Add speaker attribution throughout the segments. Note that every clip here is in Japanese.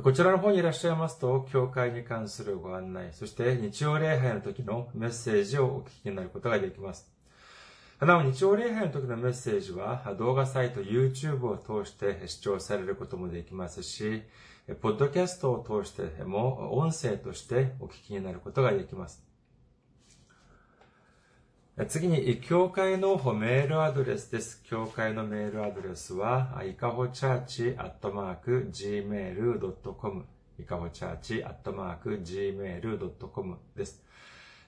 Speaker 1: こちらの方にいらっしゃいますと、教会に関するご案内、そして日曜礼拝の時のメッセージをお聞きになることができます。なお、日曜礼拝の時のメッセージは、動画サイト YouTube を通して視聴されることもできますし、ポッドキャストを通しても音声としてお聞きになることができます。次に、教会のメールアドレスです。教会のメールアドレスは、いかほチャーチアットマーク gmail.com いかほチャーチアットマーク gmail.com です。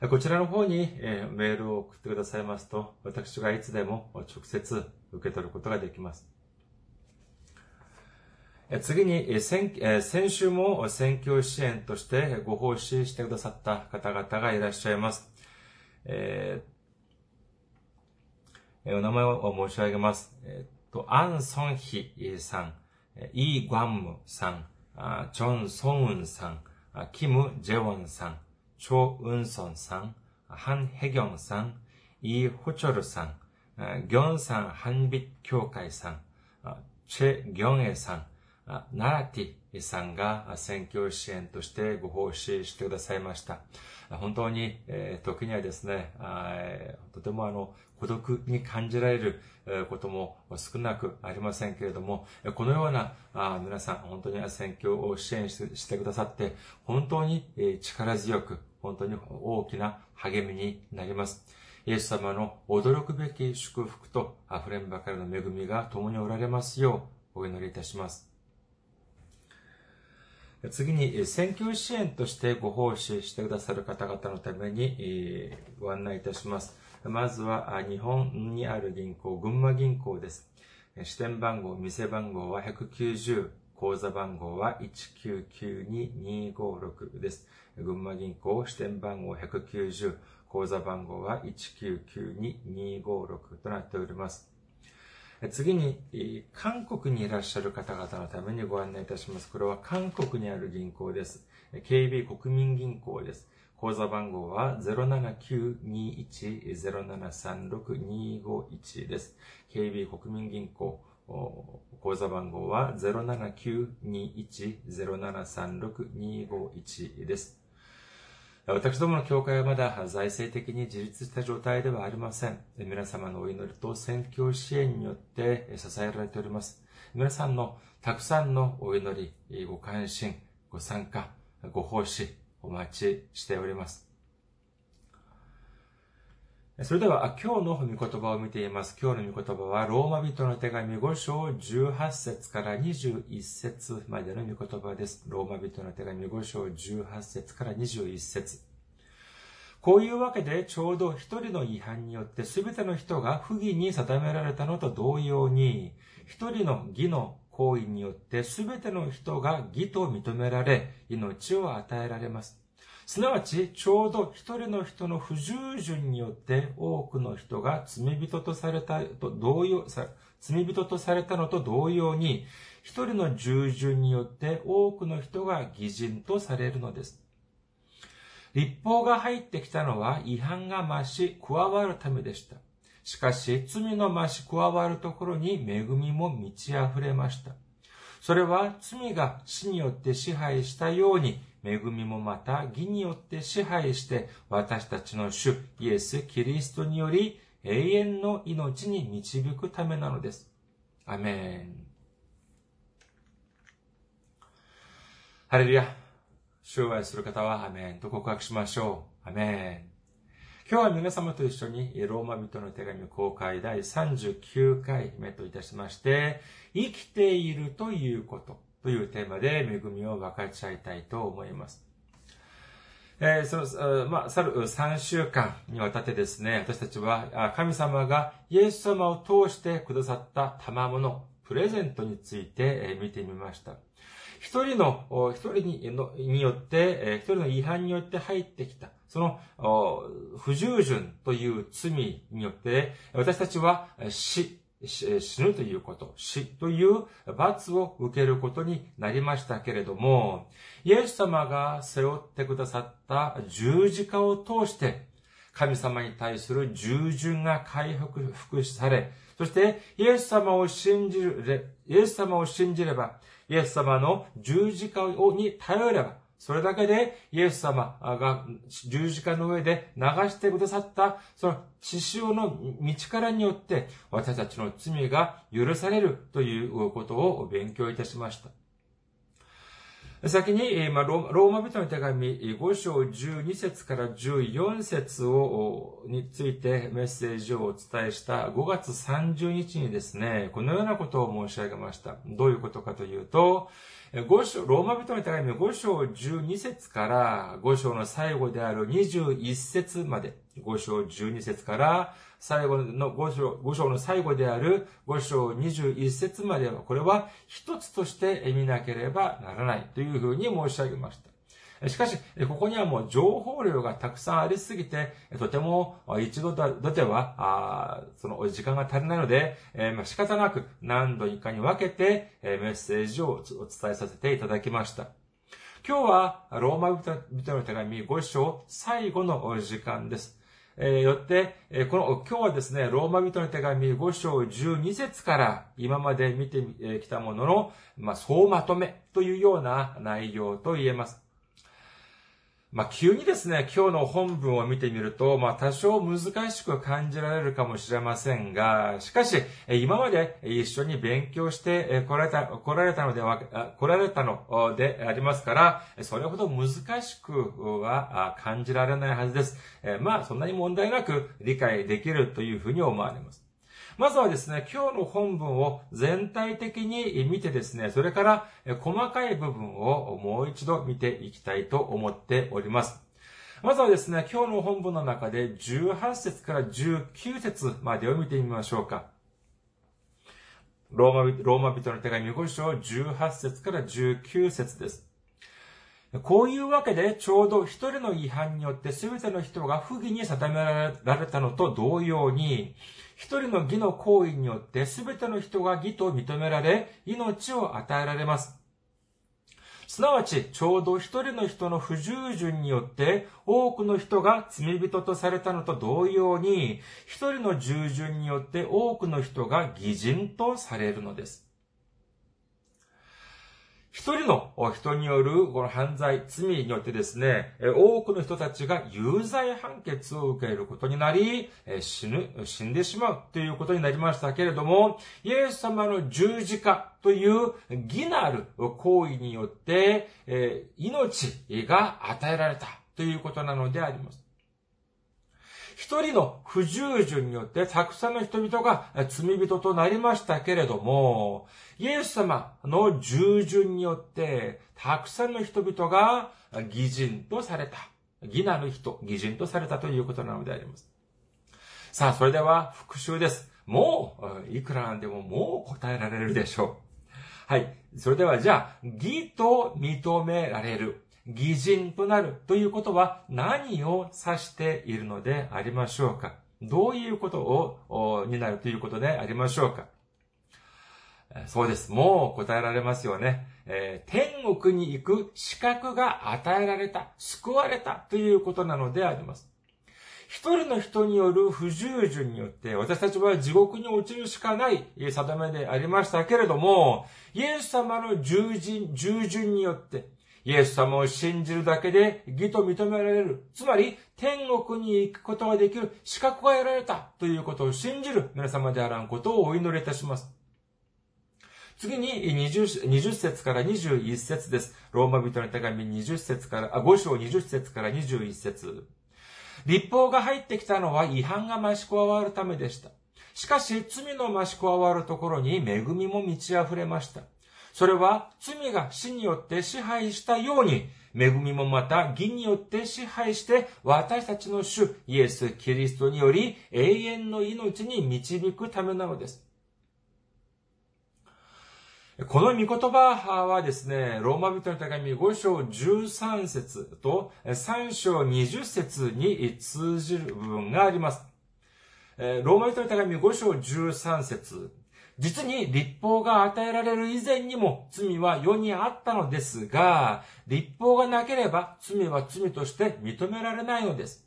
Speaker 1: こちらの方にメールを送ってくださいますと、私がいつでも直接受け取ることができます。次に先、先週も選挙支援としてご奉仕してくださった方々がいらっしゃいます。えー、お名前を申し上げます。えっと、アン・ソンヒさん、イー・グァンムさん、チョン・ソンウンさん、キム・ジェウォンさん、チョ・ウンソンさん、ハン・ヘギョンさん、イ・ホチョルさん、ギョンさん・ハンビッ協会さん、チェ・ギョンエさん、ナラティさんが選挙支援としてご奉仕してくださいました。本当に、時にはですね、とてもあの、孤独に感じられることも少なくありませんけれども、このような皆さん、本当に選挙を支援してくださって、本当に力強く、本当に大きな励みになります。イエス様の驚くべき祝福と溢れんばかりの恵みが共におられますようお祈りいたします。次に、選挙支援としてご奉仕してくださる方々のためにご案内いたします。まずは、日本にある銀行、群馬銀行です。支店番号、店番号は190、口座番号は1992256です。群馬銀行、支店番号190、口座番号は1992256となっております。次に、韓国にいらっしゃる方々のためにご案内いたします。これは韓国にある銀行です。KB 国民銀行です。口座番号は07921-0736-251です。KB 国民銀行、口座番号は07921-0736-251です。私どもの教会はまだ財政的に自立した状態ではありません。皆様のお祈りと宣教支援によって支えられております。皆さんのたくさんのお祈り、ご関心、ご参加、ご奉仕、お待ちしております。それでは、今日の御言葉を見ています。今日の御言葉は、ローマ人の手紙5章18節から21節までの御言葉です。ローマ人の手紙5章18節から21節こういうわけで、ちょうど一人の違反によって全ての人が不義に定められたのと同様に、一人の義の行為によって全ての人が義と認められ、命を与えられます。すなわち、ちょうど一人の人の不従順によって多くの人が罪人とされたと同様、罪人とされたのと同様に、一人の従順によって多くの人が義人とされるのです。立法が入ってきたのは違反が増し加わるためでした。しかし、罪の増し加わるところに恵みも満ち溢れました。それは罪が死によって支配したように、恵みもまた義によって支配して私たちの主イエス・キリストにより永遠の命に導くためなのです。アメン。ハレルヤ。主を愛する方はアメンと告白しましょう。アメン。今日は皆様と一緒にローマ人の手紙公開第39回目といたしまして、生きているということというテーマで恵みを分かち合いたいと思います。えー、その、まあ、去る3週間にわたってですね、私たちは神様がイエス様を通してくださった賜物、プレゼントについて見てみました。一人の、一人にによって、一人の違反によって入ってきた、その不従順という罪によって、私たちは死、死ぬということ、死という罰を受けることになりましたけれども、イエス様が背負ってくださった十字架を通して、神様に対する従順が回復され、そしてイエス様を信じる、イエス様を信じれば、イエス様の十字架に頼れば、それだけでイエス様が十字架の上で流してくださったその血潮の道からによって私たちの罪が許されるということを勉強いたしました。先に、ローマ人の手紙5章12節から14節を、についてメッセージをお伝えした5月30日にですね、このようなことを申し上げました。どういうことかというと、5章、ローマ人の手紙5章12節から5章の最後である21節まで、5章12節から最後の5章 ,5 章の最後である5章21節までは、これは一つとして見なければならないというふうに申し上げました。しかし、ここにはもう情報量がたくさんありすぎて、とても一度だでは、その時間が足りないので、仕方なく何度かに分けてメッセージをお伝えさせていただきました。今日はローマ人の手紙5章最後の時間です。えー、よって、えー、この、今日はですね、ローマ人の手紙5章12節から今まで見てきたものの、まあ、総まとめというような内容と言えます。まあ、急にですね、今日の本文を見てみると、まあ、多少難しく感じられるかもしれませんが、しかし、今まで一緒に勉強して来られた、来られたのでは、来られたのでありますから、それほど難しくは感じられないはずです。まあ、そんなに問題なく理解できるというふうに思われます。まずはですね、今日の本文を全体的に見てですね、それから細かい部分をもう一度見ていきたいと思っております。まずはですね、今日の本文の中で18節から19節までを見てみましょうか。ローマローマ人の手紙5章18節から19節です。こういうわけで、ちょうど一人の違反によって全ての人が不義に定められたのと同様に、一人の義の行為によって全ての人が義と認められ、命を与えられます。すなわち、ちょうど一人の人の不従順によって、多くの人が罪人とされたのと同様に、一人の従順によって多くの人が義人とされるのです。一人の人によるこの犯罪、罪によってですね、多くの人たちが有罪判決を受けることになり、死ぬ、死んでしまうということになりましたけれども、イエス様の十字架という義なる行為によって、命が与えられたということなのであります。一人の不従順によってたくさんの人々が罪人となりましたけれども、イエス様の従順によってたくさんの人々が義人とされた。義なる人、義人とされたということなのであります。さあ、それでは復習です。もう、いくらなんでももう答えられるでしょう。はい。それではじゃあ、義と認められる。偽人となるということは何を指しているのでありましょうか？どういうことを、になるということでありましょうか？そうです。もう答えられますよね。えー、天国に行く資格が与えられた、救われたということなのであります。一人の人による不従順によって私たちは地獄に落ちるしかない定めでありましたけれども、イエス様の従順、従順によってイエス様を信じるだけで義と認められる。つまり、天国に行くことができる資格が得られたということを信じる皆様であらんことをお祈りいたします。次に20、20節から21節です。ローマ人の手紙20節から、あ、5章20節から21節立法が入ってきたのは違反が増し加わるためでした。しかし、罪の増し加わるところに恵みも満ち溢れました。それは罪が死によって支配したように、恵みもまた義によって支配して私たちの主イエス・キリストにより永遠の命に導くためなのです。この御言葉はですね、ローマ人の手紙5章13節と3章20節に通じる部分があります。ローマ人の手紙5章13節実に立法が与えられる以前にも罪は世にあったのですが、立法がなければ罪は罪として認められないのです。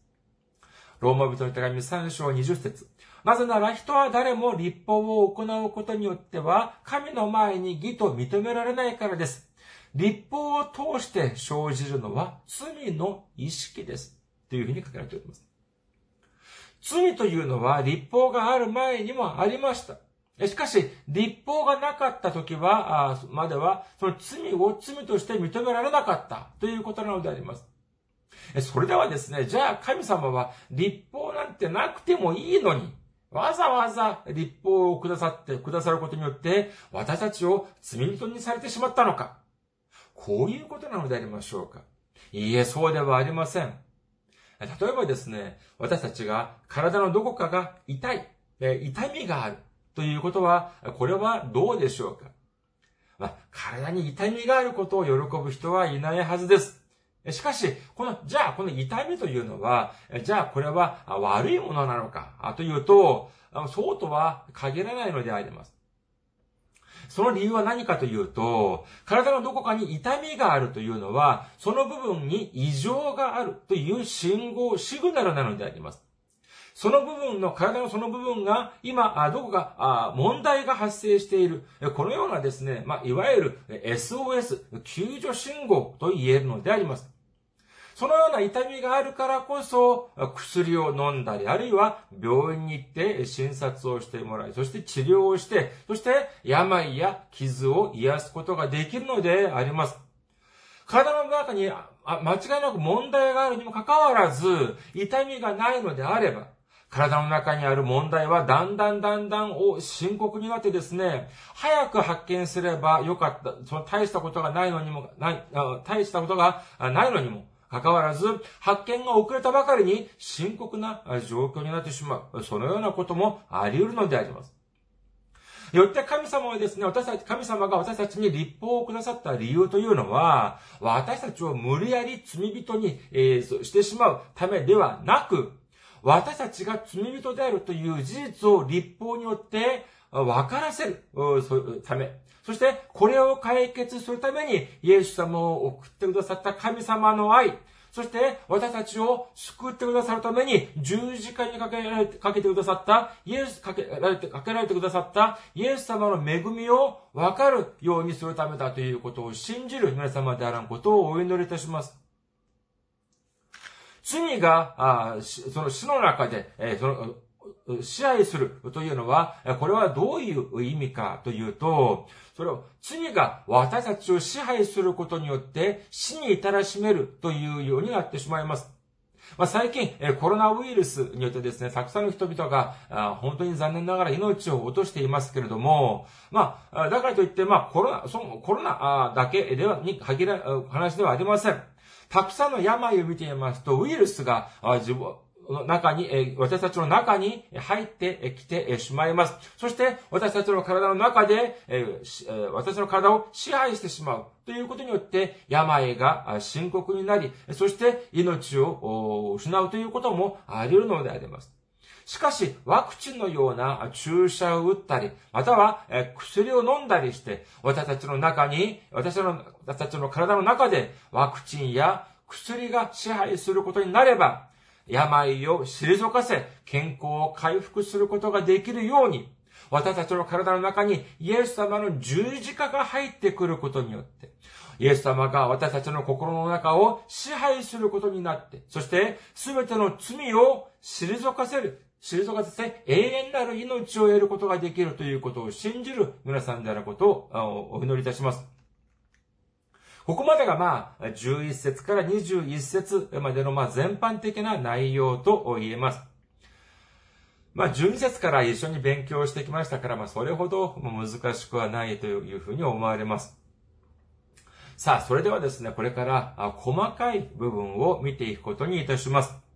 Speaker 1: ローマ人の手紙3章20節なぜなら人は誰も立法を行うことによっては、神の前に義と認められないからです。立法を通して生じるのは罪の意識です。というふうに書かれております。罪というのは立法がある前にもありました。しかし、立法がなかった時は、までは、その罪を罪として認められなかったということなのであります。それではですね、じゃあ神様は立法なんてなくてもいいのに、わざわざ立法をくださって、くださることによって、私たちを罪人にされてしまったのか。こういうことなのでありましょうか。いいえ、そうではありません。例えばですね、私たちが体のどこかが痛い、痛みがあるということは、これはどうでしょうか？まあ、体に痛みがあることを喜ぶ人はいないはずです。しかし、この、じゃあ、この痛みというのは、じゃあ、これは悪いものなのか？というと、そうとは限らないのであります。その理由は何かというと、体のどこかに痛みがあるというのは、その部分に異常があるという信号、シグナルなのであります。その部分の、体のその部分が、今、どこか、問題が発生している。このようなですね、まあ、いわゆる SOS、救助信号と言えるのであります。そのような痛みがあるからこそ、薬を飲んだり、あるいは病院に行って診察をしてもらい、そして治療をして、そして病や傷を癒すことができるのであります。体の中に間違いなく問題があるにもかかわらず、痛みがないのであれば、体の中にある問題はだんだんだんだん深刻になってですね、早く発見すればよかった。その大したことがないのにも、ない、大したことがないのにも、かかわらず、発見が遅れたばかりに深刻な状況になってしまう。そのようなこともあり得るのであります。よって神様はですね、私たち、神様が私たちに立法をくださった理由というのは、私たちを無理やり罪人に、えー、してしまうためではなく、私たちが罪人であるという事実を立法によって分からせる。ため、そして、これを解決するために、イエス様を送ってくださった神様の愛、そして、私たちを救ってくださるために、十字架にかけられて、かけてくださった、イエス、かけられて、かけられてくださったイエス様の恵みを分かるようにするためだということを信じる皆様であらんことをお祈りいたします。罪が、その死の中で、その、支配するというのは、これはどういう意味かというと、それを罪が私たちを支配することによって死に至らしめるというようになってしまいます。まあ、最近、コロナウイルスによってですね、たくさんの人々が、本当に残念ながら命を落としていますけれども、まあ、だからといって、まあ、コロナ、そのコロナだけでは、に限ら、話ではありません。たくさんの病を見ていますと、ウイルスが自分、の中に、私たちの中に入ってきてしまいます。そして、私たちの体の中で、私の体を支配してしまうということによって、病が深刻になり、そして命を失うということもあり得るのであります。しかし、ワクチンのような注射を打ったり、または薬を飲んだりして、私たちの中に、私の私たちの体の中でワクチンや薬が支配することになれば、病を退かせ、健康を回復することができるように、私たちの体の中にイエス様の十字架が入ってくることによって、イエス様が私たちの心の中を支配することになって、そして全ての罪を退かせる、退かせて永遠なる命を得ることができるということを信じる皆さんであることをお祈りいたします。ここまでがまあ、11節から21節までのまあ全般的な内容と言えます。まあ、12節から一緒に勉強してきましたから、まあ、それほど難しくはないというふうに思われます。さあ、それではですね、これから細かい部分を見ていくことにいたします。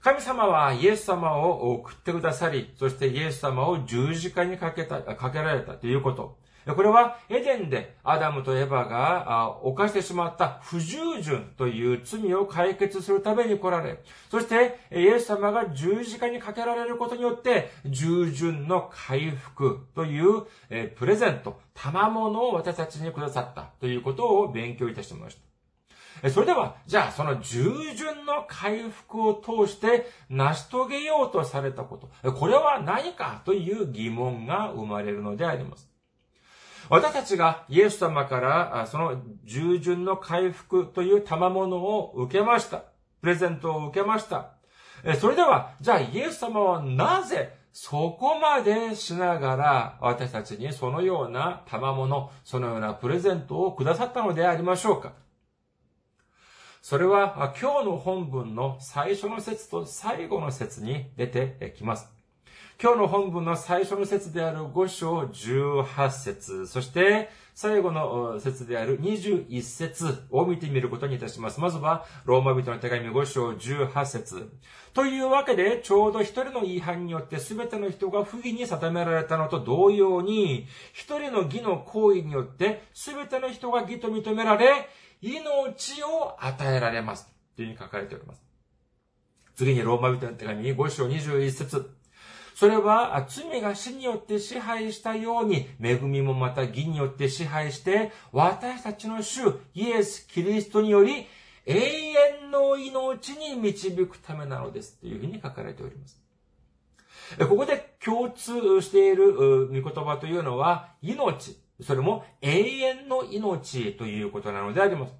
Speaker 1: 神様はイエス様を送ってくださり、そしてイエス様を十字架にかけた、かけられたということ。これはエデンでアダムとエバが犯してしまった不従順という罪を解決するために来られ、そしてイエス様が十字架にかけられることによって従順の回復というプレゼント、賜物を私たちにくださったということを勉強いたしました。それでは、じゃあ、その従順の回復を通して成し遂げようとされたこと、これは何かという疑問が生まれるのであります。私たちがイエス様からその従順の回復という賜物を受けました。プレゼントを受けました。それでは、じゃあイエス様はなぜそこまでしながら私たちにそのような賜物、そのようなプレゼントをくださったのでありましょうかそれは今日の本文の最初の説と最後の説に出てきます。今日の本文の最初の説である5章18節そして最後の説である21節を見てみることにいたします。まずは、ローマ人の手紙5章18節というわけで、ちょうど一人の違反によって全ての人が不義に定められたのと同様に、一人の義の行為によって全ての人が義と認められ、命を与えられます。というふうに書かれております。次にローマ人の手紙5章21節それは罪が死によって支配したように、恵みもまた義によって支配して、私たちの主イエス・キリストにより、永遠の命に導くためなのです。というふうに書かれております。ここで共通している御言葉というのは、命。それも永遠の命ということなのであります。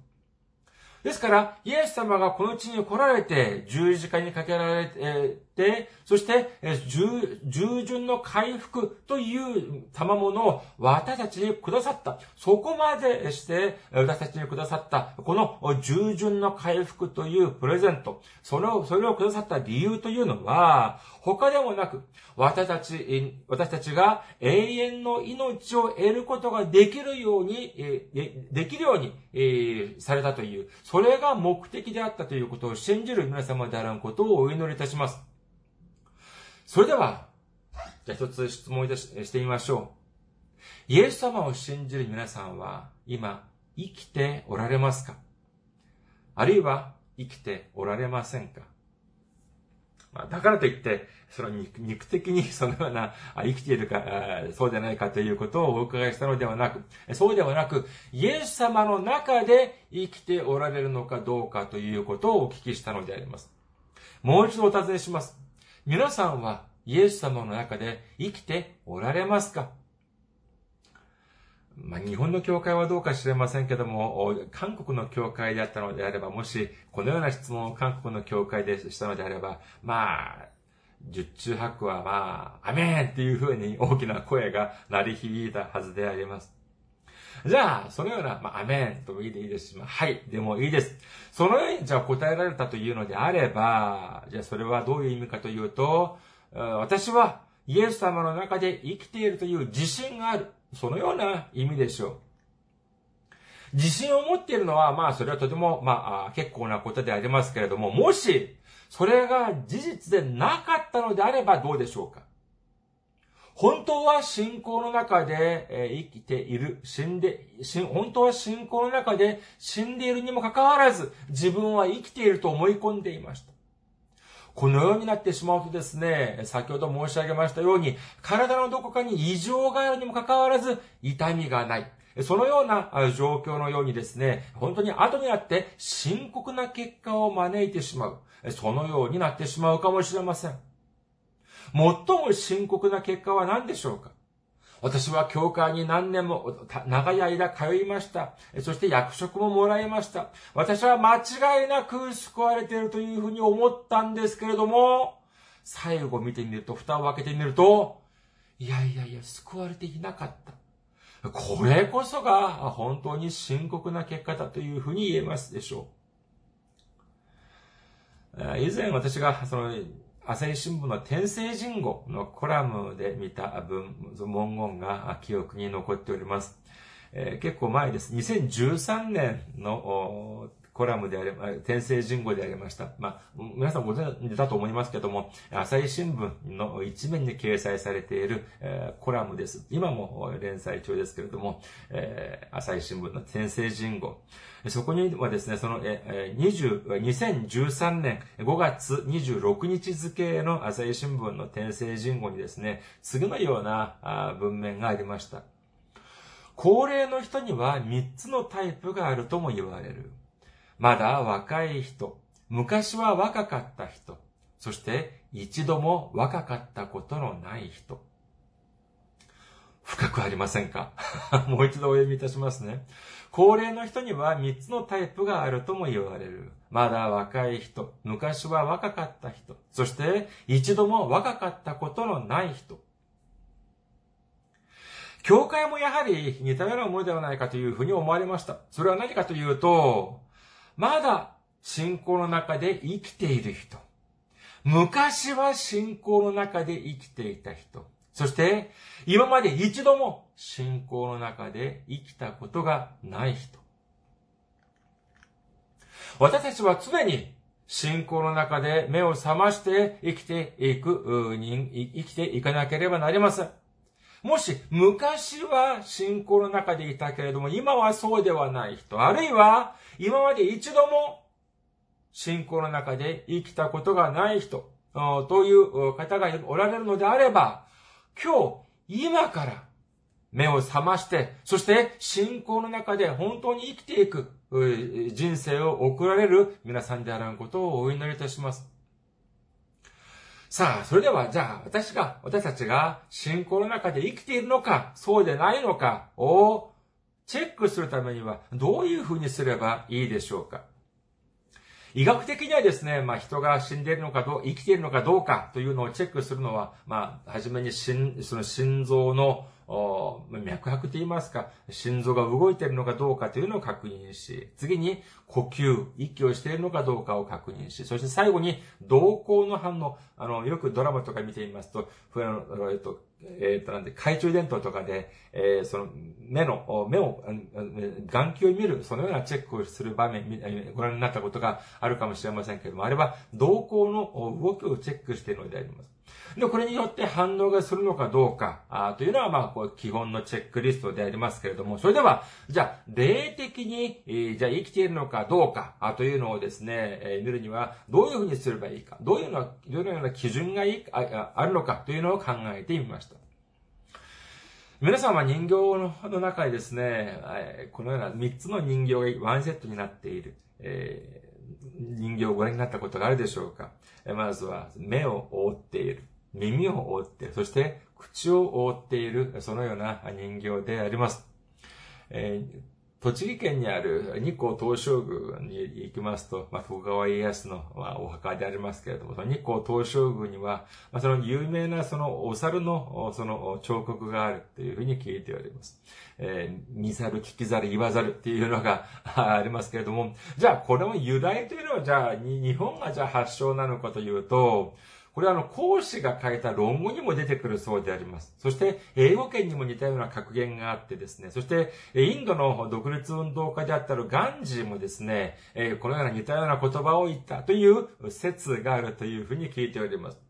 Speaker 1: ですから、イエス様がこの地に来られて、十字架にかけられて、そして、従順の回復という賜物を私たちにくださった。そこまでして、私たちにくださった、この従順の回復というプレゼント。それを、それをくださった理由というのは、他でもなく、私たち、私たちが永遠の命を得ることができるように、できるように、されたという、それが目的であったということを信じる皆様であることをお祈りいたします。それでは、じゃあ一つ質問いたしてみましょう。イエス様を信じる皆さんは、今、生きておられますか？あるいは、生きておられませんか？まあ、だからといって、その肉的にそのような生きているか、そうじゃないかということをお伺いしたのではなく、そうではなく、イエス様の中で生きておられるのかどうかということをお聞きしたのであります。もう一度お尋ねします。皆さんはイエス様の中で生きておられますか？まあ、日本の教会はどうか知れませんけども、韓国の教会であったのであれば、もし、このような質問を韓国の教会でしたのであれば、まあ、十中八九はまあ、アメンっていう風に大きな声が鳴り響いたはずであります。じゃあ、そのような、まあ、アメンともいいでいいですし、まあ、はい、でもいいです。そのように、じゃあ答えられたというのであれば、じゃあそれはどういう意味かというと、私はイエス様の中で生きているという自信がある。そのような意味でしょう。自信を持っているのは、まあ、それはとても、まあ、結構なことでありますけれども、もし、それが事実でなかったのであればどうでしょうか？本当は信仰の中で、え生きている、死んで、本当は信仰の中で死んでいるにもかかわらず、自分は生きていると思い込んでいました。このようになってしまうとですね、先ほど申し上げましたように、体のどこかに異常があるにもかかわらず、痛みがない。そのような状況のようにですね、本当に後になって深刻な結果を招いてしまう。そのようになってしまうかもしれません。最も深刻な結果は何でしょうか？私は教会に何年も長い間通いました。そして役職ももらいました。私は間違いなく救われているというふうに思ったんですけれども、最後見てみると、蓋を開けてみると、いやいやいや、救われていなかった。これこそが本当に深刻な結果だというふうに言えますでしょう。以前私がその朝日新聞の天聖人語のコラムで見た文、文言が記憶に残っております。えー、結構前です。2013年のコラムであり、天聖人語でありました。まあ、皆さんご存知だと思いますけども、朝日新聞の一面に掲載されている、えー、コラムです。今も連載中ですけれども、えー、朝日新聞の天聖人語。そこにはですね、その、え20、2013年5月26日付の朝日新聞の天聖人語にですね、次のような文面がありました。高齢の人には3つのタイプがあるとも言われる。まだ若い人、昔は若かった人、そして一度も若かったことのない人。深くありませんか？もう一度お読みいたしますね。高齢の人には3つのタイプがあるとも言われる。まだ若い人、昔は若かった人、そして一度も若かったことのない人。教会もやはり似たようなものではないかというふうに思われました。それは何かというと、まだ信仰の中で生きている人。昔は信仰の中で生きていた人。そして、今まで一度も信仰の中で生きたことがない人。私たちは常に信仰の中で目を覚まして生きていく、生きていかなければなりません。もし昔は信仰の中でいたけれども、今はそうではない人、あるいは今まで一度も信仰の中で生きたことがない人、という方がおられるのであれば、今日、今から目を覚まして、そして信仰の中で本当に生きていく人生を送られる皆さんであらんことをお祈りいたします。さあ、それでは、じゃあ、私が、私たちが信仰の中で生きているのか、そうでないのかをチェックするためには、どういうふうにすればいいでしょうか？医学的にはですね、まあ人が死んでいるのかどう、生きているのかどうかというのをチェックするのは、まあ、はじめに心、その心臓の脈拍と言いますか、心臓が動いているのかどうかというのを確認し、次に呼吸、息をしているのかどうかを確認し、そして最後に動向の反応、あの、よくドラマとか見てみますと、えっと、えっ、と、なんで、懐中電灯とかで、えー、その、目の、目を、眼球を見る、そのようなチェックをする場面、ご覧になったことがあるかもしれませんけれども、あれは、動向の動きをチェックしているのであります。で、これによって反応がするのかどうか、あというのは、まあ、こう、基本のチェックリストでありますけれども、それでは、じゃあ、霊的に、えー、じゃあ生きているのかどうか、あというのをですね、えー、見るには、どういうふうにすればいいか、どういうのは、どのような基準がいいああるのかというのを考えてみました。皆さんは人形の中にですね、このような3つの人形がワンセットになっている、えー、人形をご覧になったことがあるでしょうか？まずは目を覆っている。耳を覆っている、そして口を覆っている、そのような人形であります。えー、栃木県にある日光東照宮に行きますと、まあ、徳川家康の、まあ、お墓でありますけれども、日光東照宮には、まあ、その有名なそのお猿のその彫刻があるというふうに聞いております。えー、見猿、聞き猿、言わざるっていうのが ありますけれども、じゃあこれの由来というのは、じゃあ日本がじゃあ発祥なのかというと、これはあの、講師が書いた論語にも出てくるそうであります。そして、英語圏にも似たような格言があってですね、そして、インドの独立運動家であったるガンジーもですね、このような似たような言葉を言ったという説があるというふうに聞いております。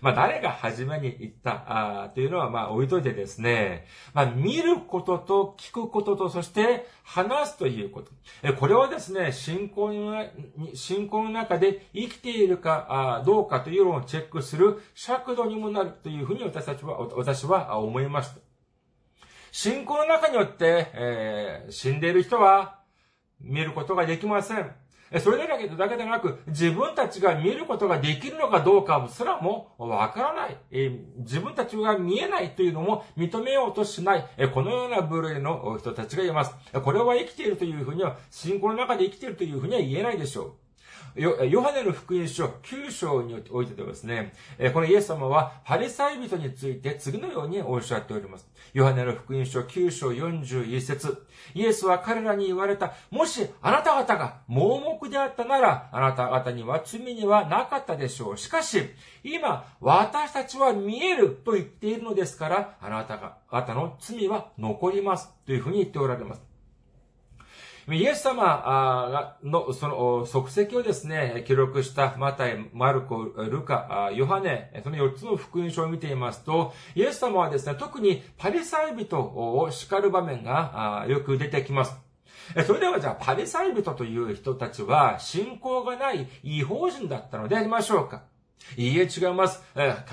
Speaker 1: まあ、誰が初めに言ったあというのは、まあ、置いといてですね、まあ、見ることと聞くことと、そして話すということ。えこれはですね、信仰の、信仰の中で生きているかあどうかというのをチェックする尺度にもなるというふうに私たちは、私は思いました。信仰の中によって、えー、死んでいる人は見ることができません。それだけだけでなく、自分たちが見ることができるのかどうかすらもわからないえ。自分たちが見えないというのも認めようとしないえ。このような部類の人たちがいます。これは生きているというふうには、信仰の中で生きているというふうには言えないでしょう。ヨハネの福音書9章においてですね、このイエス様はパリサイ人について次のようにおっしゃっております。ヨハネの福音書9章41節イエスは彼らに言われた。もしあなた方が盲目であったなら、あなた方には罪にはなかったでしょう。しかし、今、私たちは見えると言っているのですから、あなた方の罪は残ります。というふうに言っておられます。イエス様のその足跡をですね、記録したマタイ、マルコ、ルカ、ヨハネ、その4つの福音書を見ていますと、イエス様はですね、特にパリサイ人を叱る場面がよく出てきます。それではじゃあ、パリサイ人という人たちは、信仰がない違法人だったのでありましょうかいいえ、違います。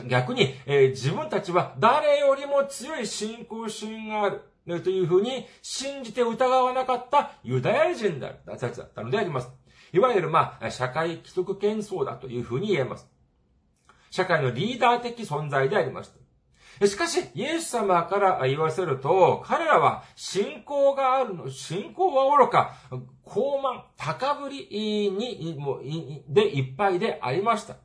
Speaker 1: 逆に、自分たちは誰よりも強い信仰心がある。ねというふうに信じて疑わなかったユダヤ人だったのであります。いわゆる、まあ、社会既得権層だというふうに言えます。社会のリーダー的存在でありました。しかし、イエス様から言わせると、彼らは信仰があるの、信仰は愚か、高慢、高ぶりに、もでいっぱいでありました。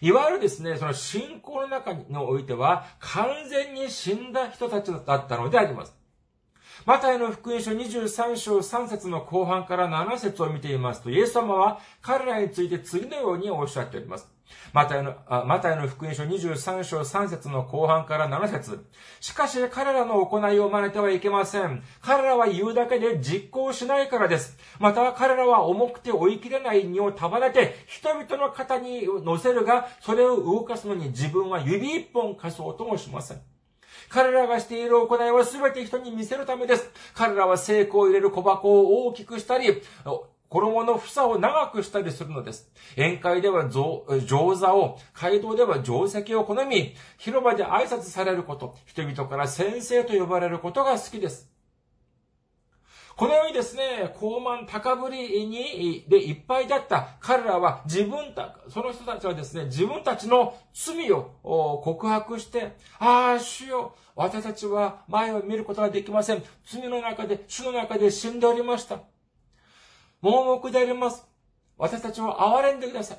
Speaker 1: いわゆるですね、その信仰の中においては、完全に死んだ人たちだったのであります。マタイの福音書23章3節の後半から7節を見ていますと、イエス様は彼らについて次のようにおっしゃっております。マタイの、マタイの福音書23章3節の後半から7節しかし彼らの行いを真似てはいけません。彼らは言うだけで実行しないからです。また彼らは重くて追い切れない荷を束ねて人々の肩に乗せるが、それを動かすのに自分は指一本貸そうともしません。彼らがしている行いは全て人に見せるためです。彼らは成功を入れる小箱を大きくしたり、衣の房を長くしたりするのです。宴会では上座を、街道では定石を好み、広場で挨拶されること、人々から先生と呼ばれることが好きです。このようにですね、高慢高ぶりに、でいっぱいだった彼らは自分た、その人たちはですね、自分たちの罪を告白して、ああ、主よ、私たちは前を見ることができません。罪の中で、主の中で死んでおりました。盲目であります。私たちを憐れんでください。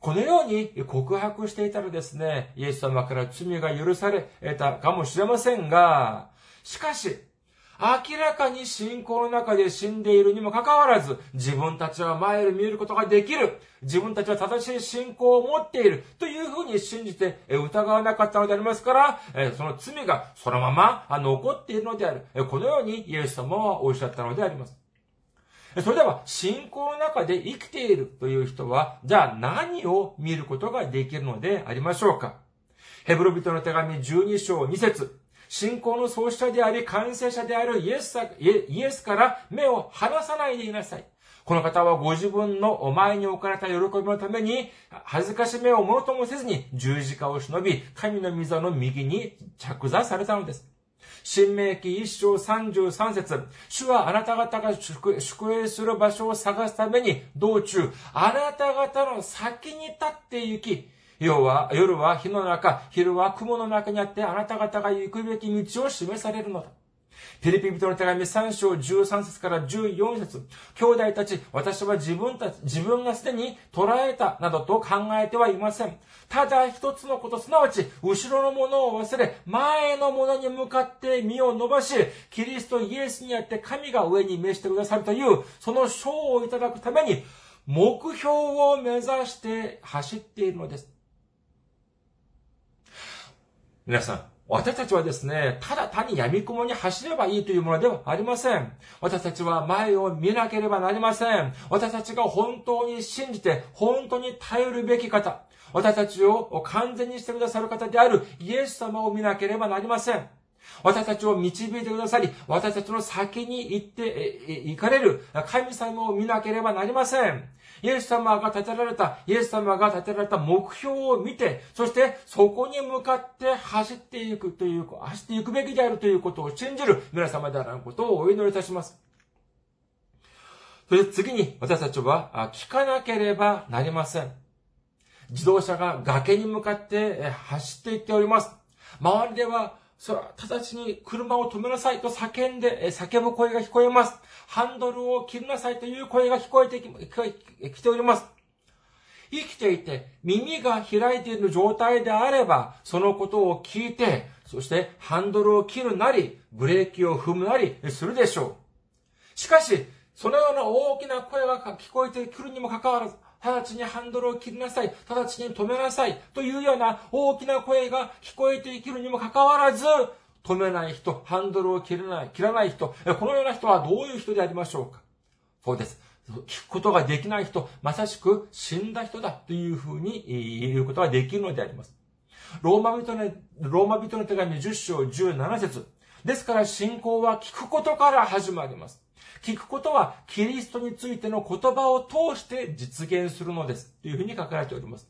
Speaker 1: このように告白していたらですね、イエス様から罪が許されたかもしれませんが、しかし、明らかに信仰の中で死んでいるにもかかわらず、自分たちは前を見ることができる。自分たちは正しい信仰を持っている。というふうに信じて疑わなかったのでありますから、その罪がそのまま残っているのである。このようにイエス様はおっしゃったのであります。それでは、信仰の中で生きているという人は、じゃあ何を見ることができるのでありましょうか？ヘブロビトの手紙12章2節信仰の創始者であり、完成者であるイエスイエスから目を離さないでいなさい。この方はご自分のお前に置かれた喜びのために、恥ずかしめをものともせずに十字架を忍び、神の御座の右に着座されたのです。新明記一章三十三節主はあなた方が宿営する場所を探すために道中、あなた方の先に立って行き、夜は、夜は火の中、昼は雲の中にあってあなた方が行くべき道を示されるのだ。フィリピ人の手紙3章13節から14節兄弟たち、私は自分たち、自分がすでに捉えたなどと考えてはいません。ただ一つのこと、すなわち、後ろのものを忘れ、前のものに向かって身を伸ばし、キリストイエスにあって神が上に召してくださるという、その賞をいただくために、目標を目指して走っているのです。皆さん、私たちはですね、ただ単に闇雲に走ればいいというものではありません。私たちは前を見なければなりません。私たちが本当に信じて、本当に頼るべき方、私たちを完全にしてくださる方であるイエス様を見なければなりません。私たちを導いてくださり、私たちの先に行って、行かれる神様を見なければなりません。イエス様が立てられた、イエス様が立てられた目標を見て、そしてそこに向かって走っていくという、走っていくべきであるということを信じる皆様であることをお祈りいたします。そして次に私たちは聞かなければなりません。自動車が崖に向かって走っていっております。周りではそれは直ちに車を止めなさいと叫んで、叫ぶ声が聞こえます。ハンドルを切りなさいという声が聞こえてきております。生きていて耳が開いている状態であれば、そのことを聞いて、そしてハンドルを切るなり、ブレーキを踏むなりするでしょう。しかし、そのような大きな声が聞こえてくるにもかかわらず、直ちにハンドルを切りなさい。直ちに止めなさい。というような大きな声が聞こえていけるにもかかわらず、止めない人、ハンドルを切らない、切らない人、このような人はどういう人でありましょうかそうです。聞くことができない人、まさしく死んだ人だというふうに言うことができるのであります。ローマ人の、ローマ人の手紙10章17節ですから信仰は聞くことから始まります。聞くことはキリストについての言葉を通して実現するのです。というふうに書かれております。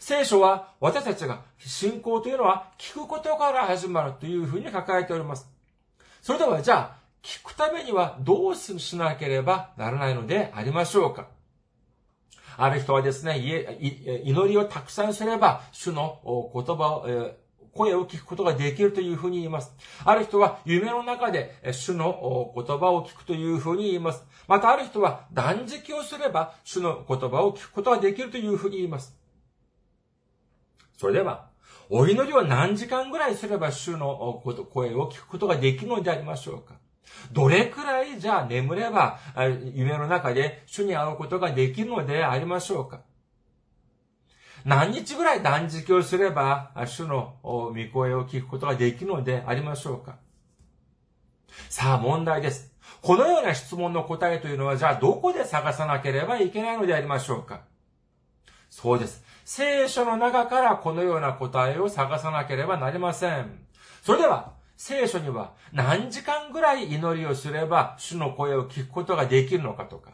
Speaker 1: 聖書は私たちが信仰というのは聞くことから始まるというふうに書かれております。それではじゃあ、聞くためにはどうしなければならないのでありましょうかある人はですね、祈りをたくさんすれば、主の言葉を、声を聞くことができるというふうに言います。ある人は夢の中で主の言葉を聞くというふうに言います。またある人は断食をすれば主の言葉を聞くことができるというふうに言います。それでは、お祈りを何時間ぐらいすれば主の声を聞くことができるのでありましょうかどれくらいじゃあ眠れば夢の中で主に会うことができるのでありましょうか何日ぐらい断食をすれば、主の御声を聞くことができるのでありましょうかさあ問題です。このような質問の答えというのは、じゃあどこで探さなければいけないのでありましょうかそうです。聖書の中からこのような答えを探さなければなりません。それでは、聖書には何時間ぐらい祈りをすれば主の声を聞くことができるのかとか、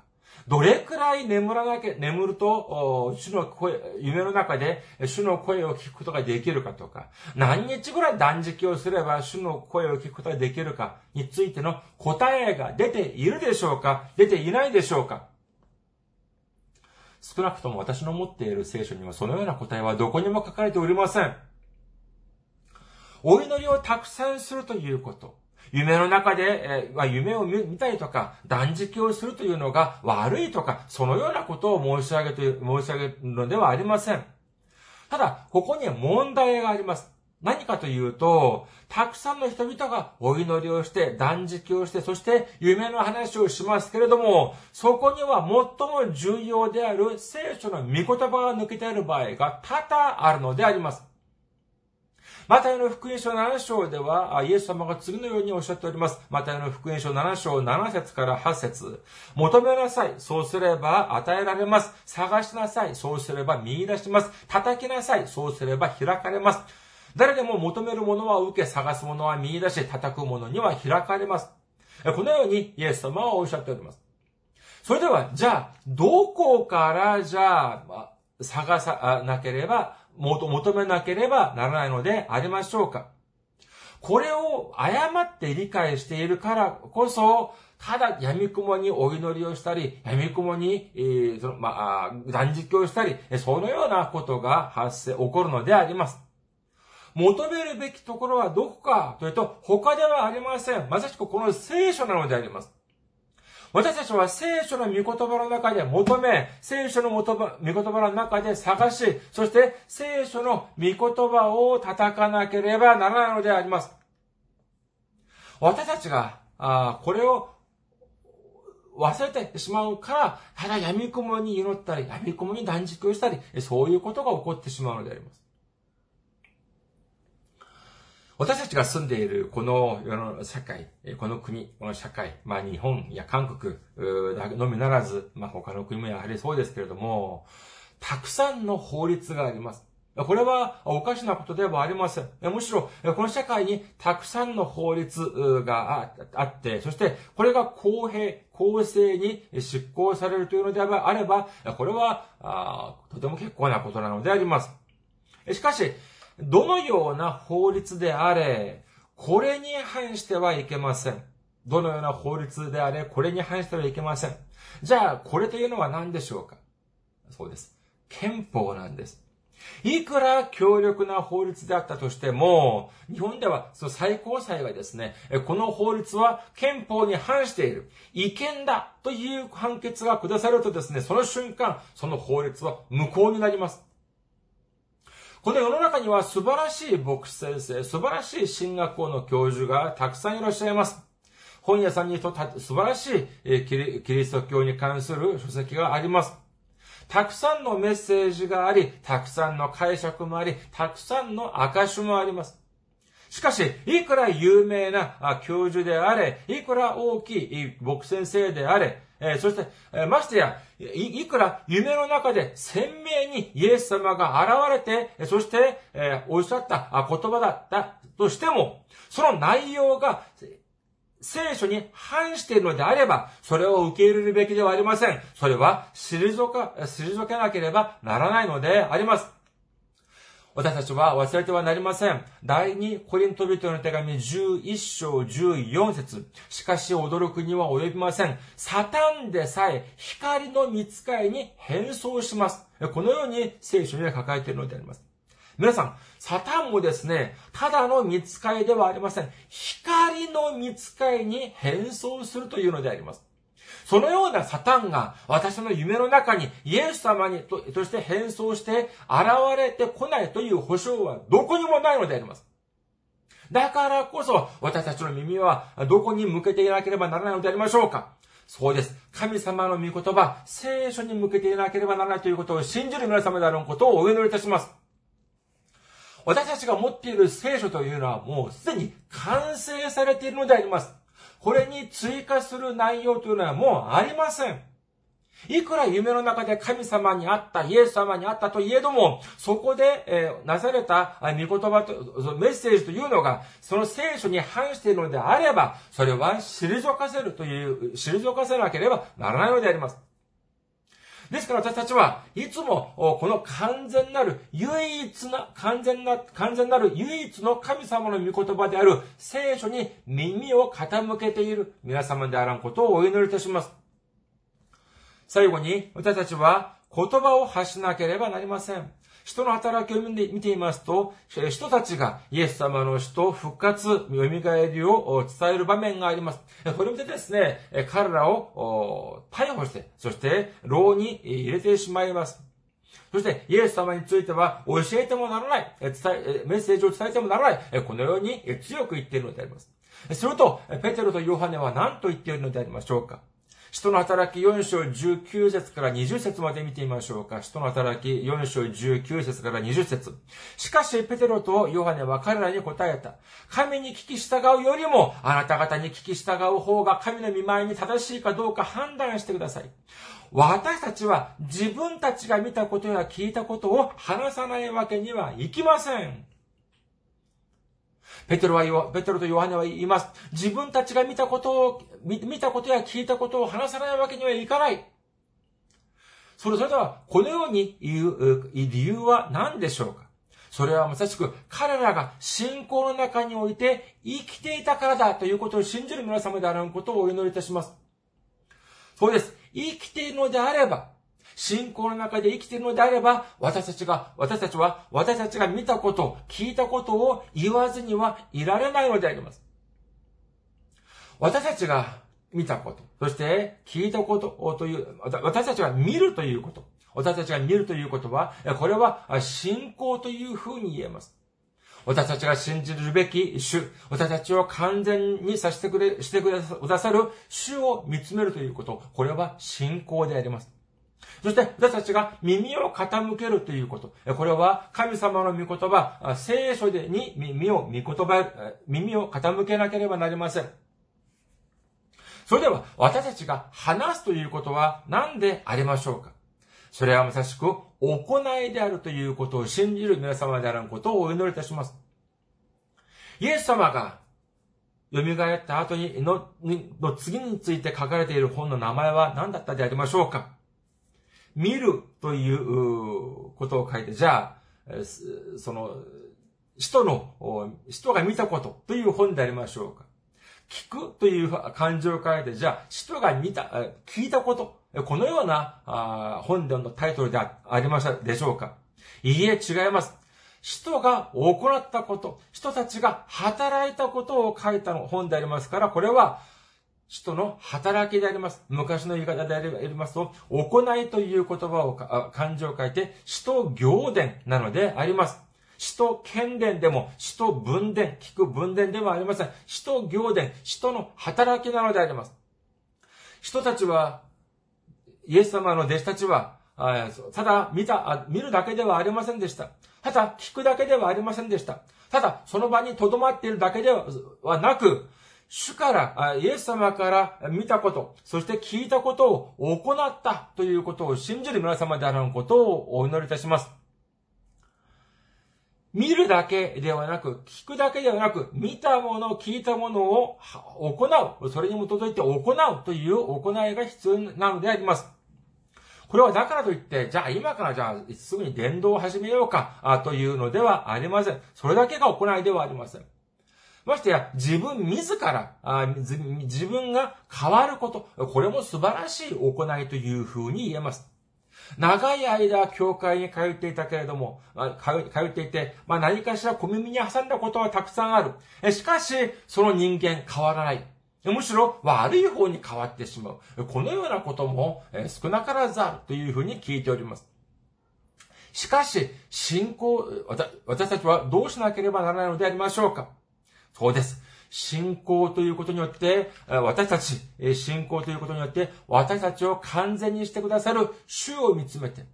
Speaker 1: どれくらい眠らなきゃ、眠ると、主の声、夢の中で主の声を聞くことができるかとか、何日ぐらい断食をすれば主の声を聞くことができるかについての答えが出ているでしょうか出ていないでしょうか少なくとも私の持っている聖書にはそのような答えはどこにも書かれておりません。お祈りをたくさんするということ。夢の中で、えー、夢を見たりとか、断食をするというのが悪いとか、そのようなことを申し上げて、申し上げるのではありません。ただ、ここには問題があります。何かというと、たくさんの人々がお祈りをして、断食をして、そして夢の話をしますけれども、そこには最も重要である聖書の御言葉が抜けている場合が多々あるのであります。マタイの福音書7章では、イエス様が次のようにおっしゃっております。マタイの福音書7章7節から8節求めなさい。そうすれば与えられます。探しなさい。そうすれば見出します。叩きなさい。そうすれば開かれます。誰でも求めるものは受け、探すものは見出し、叩くものには開かれます。このようにイエス様はおっしゃっております。それでは、じゃあ、どこからじゃあ、探さなければ求めなければならないのでありましょうかこれを誤って理解しているからこそ、ただ闇雲にお祈りをしたり、闇雲に、えー、その、まあ、断食をしたり、そのようなことが発生、起こるのであります。求めるべきところはどこかというと、他ではありません。まさしくこの聖書なのであります。私たちは聖書の御言葉の中で求め、聖書の御言葉の中で探し、そして聖書の御言葉を叩かなければならないのであります。私たちが、あこれを忘れてしまうから、ただ闇雲に祈ったり、闇雲に断食をしたり、そういうことが起こってしまうのであります。私たちが住んでいるこの世の社会、この国、この社会、まあ日本や韓国のみならず、まあ他の国もやはりそうですけれども、たくさんの法律があります。これはおかしなことではありません。むしろ、この社会にたくさんの法律があって、そしてこれが公平、公正に執行されるというのであれば、これはとても結構なことなのであります。しかし、どのような法律であれ、これに反してはいけません。どのような法律であれ、これに反してはいけません。じゃあ、これというのは何でしょうか？そうです。憲法なんです。いくら強力な法律であったとしても、日本ではその最高裁がですね、この法律は憲法に反している、違憲だという判決が下されるとですね、その瞬間、その法律は無効になります。この世の中には素晴らしい牧師先生、素晴らしい進学校の教授がたくさんいらっしゃいます。本屋さんにと素晴らしいキリスト教に関する書籍があります。たくさんのメッセージがあり、たくさんの解釈もあり、たくさんの証もあります。しかし、いくら有名な教授であれ、いくら大きい牧先生であれ、えー、そして、えー、ましてやい、いくら夢の中で鮮明にイエス様が現れて、そして、えー、おっしゃった言葉だったとしても、その内容が聖書に反しているのであれば、それを受け入れるべきではありません。それは、退か、退けなければならないのであります。私たちは忘れてはなりません。第2コリント人の手紙11章14節しかし驚くには及びません。サタンでさえ光の見つかいに変装します。このように聖書には書かれているのであります。皆さん、サタンもですね、ただの見つかいではありません。光の見つかいに変装するというのであります。そのようなサタンが私の夢の中にイエス様にととして変装して現れてこないという保証はどこにもないのであります。だからこそ私たちの耳はどこに向けていなければならないのでありましょうかそうです。神様の御言葉、聖書に向けていなければならないということを信じる皆様であることをお祈りいたします。私たちが持っている聖書というのはもうすでに完成されているのであります。これに追加する内容というのはもうありません。いくら夢の中で神様に会った、イエス様に会ったといえども、そこで、えー、なされた御言葉と、メッセージというのが、その聖書に反しているのであれば、それは退かせるという、退かせなければならないのであります。ですから私たちはいつもこの完全なる唯一な、完全な、完全なる唯一の神様の御言葉である聖書に耳を傾けている皆様であらんことをお祈りいたします。最後に私たちは言葉を発しなければなりません。人の働きを見ていますと、人たちがイエス様の死と復活、蘇りを伝える場面があります。これを見てですね、彼らを逮捕して、そして牢に入れてしまいます。そして、イエス様については、教えてもならない、伝え、メッセージを伝えてもならない、このように強く言っているのであります。すると、ペテロとヨハネは何と言っているのでありましょうか人の働き4章19節から20節まで見てみましょうか。人の働き4章19節から20節しかし、ペテロとヨハネは彼らに答えた。神に聞き従うよりも、あなた方に聞き従う方が神の見舞いに正しいかどうか判断してください。私たちは自分たちが見たことや聞いたことを話さないわけにはいきません。ペテロは、ペテロとヨハネは言います。自分たちが見たことを、見たことや聞いたことを話さないわけにはいかない。それ、それでは、このように言う理由は何でしょうか？それはまさしく彼らが信仰の中において生きていたからだということを信じる皆様であることをお祈りいたします。そうです。生きているのであれば、信仰の中で生きているのであれば、私たちが、私たちは、私たちが見たこと、聞いたことを言わずにはいられないのであります。私たちが見たこと、そして聞いたことという、私たちが見るということ、私たちが見るということは、これは信仰というふうに言えます。私たちが信じるべき主、私たちを完全にさせてくれ、してくださる主を見つめるということ、これは信仰であります。そして私たちが耳を傾けるということ。これは神様の御言葉、聖書でに耳を、御言葉、耳を傾けなければなりません。それでは私たちが話すということは何でありましょうかそれはまさしく行いであるということを信じる皆様であることをお祈りいたします。イエス様が蘇った後にのの次について書かれている本の名前は何だったでありましょうか見るということを書いて、じゃあ、その、人の、人が見たことという本でありましょうか。聞くという漢字を書いて、じゃあ、人が見た、聞いたこと、このような本でのタイトルでありましたでしょうか。いいえ、違います。人が行ったこと、人たちが働いたことを書いた本でありますから、これは人の働きであります。昔の言い方でありますと、行いという言葉を、漢字を書いて、使徒行伝なのであります。使徒剣伝でも、使徒文伝、聞く文伝でもありません。使徒行伝、使徒の働きなのであります。人たちは、イエス様の弟子たちは、ただ見た、見るだけではありませんでした。ただ聞くだけではありませんでした。ただその場に留まっているだけではなく、主から、イエス様から見たこと、そして聞いたことを行ったということを信じる皆様であることをお祈りいたします。見るだけではなく、聞くだけではなく、見たもの、聞いたものを行う。それに基づいて行うという行いが必要なのであります。これはだからといって、じゃあ今からじゃあすぐに伝道を始めようか、というのではありません。それだけが行いではありません。ましてや、自分自ら自分が変わること、これも素晴らしい行いというふうに言えます。長い間、教会に通っていたけれども、通っていて、まあ、何かしら小耳に挟んだことはたくさんある。しかし、その人間変わらない。むしろ悪い方に変わってしまう。このようなことも少なからずあるというふうに聞いております。しかし、信仰、私たちはどうしなければならないのでありましょうかそうです。信仰ということによって、私たち、信仰ということによって、私たちを完全にしてくださる主を見つめて、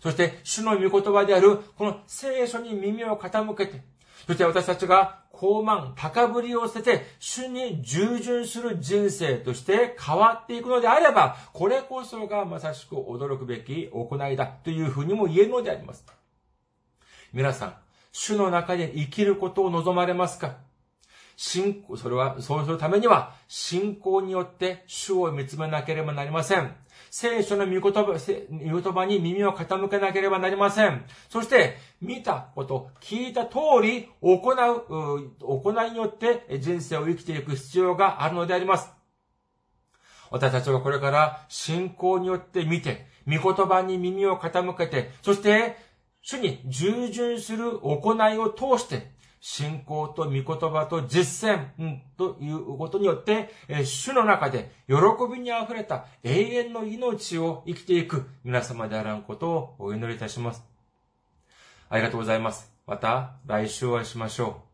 Speaker 1: そして主の御言葉であるこの聖書に耳を傾けて、そして私たちが高慢、高ぶりを捨てて、主に従順する人生として変わっていくのであれば、これこそがまさしく驚くべき行いだというふうにも言えるのであります。皆さん、主の中で生きることを望まれますか？信仰、それは、そうするためには、信仰によって主を見つめなければなりません。聖書の御言葉、御言葉に耳を傾けなければなりません。そして、見たこと、聞いた通り行う、行いによって人生を生きていく必要があるのであります。私たちはこれから信仰によって見て、御言葉に耳を傾けて、そして、主に従順する行いを通して、信仰と御言葉と実践、ということによって、主の中で喜びに溢れた永遠の命を生きていく皆様であらんことをお祈りいたします。ありがとうございます。また来週お会いしましょう。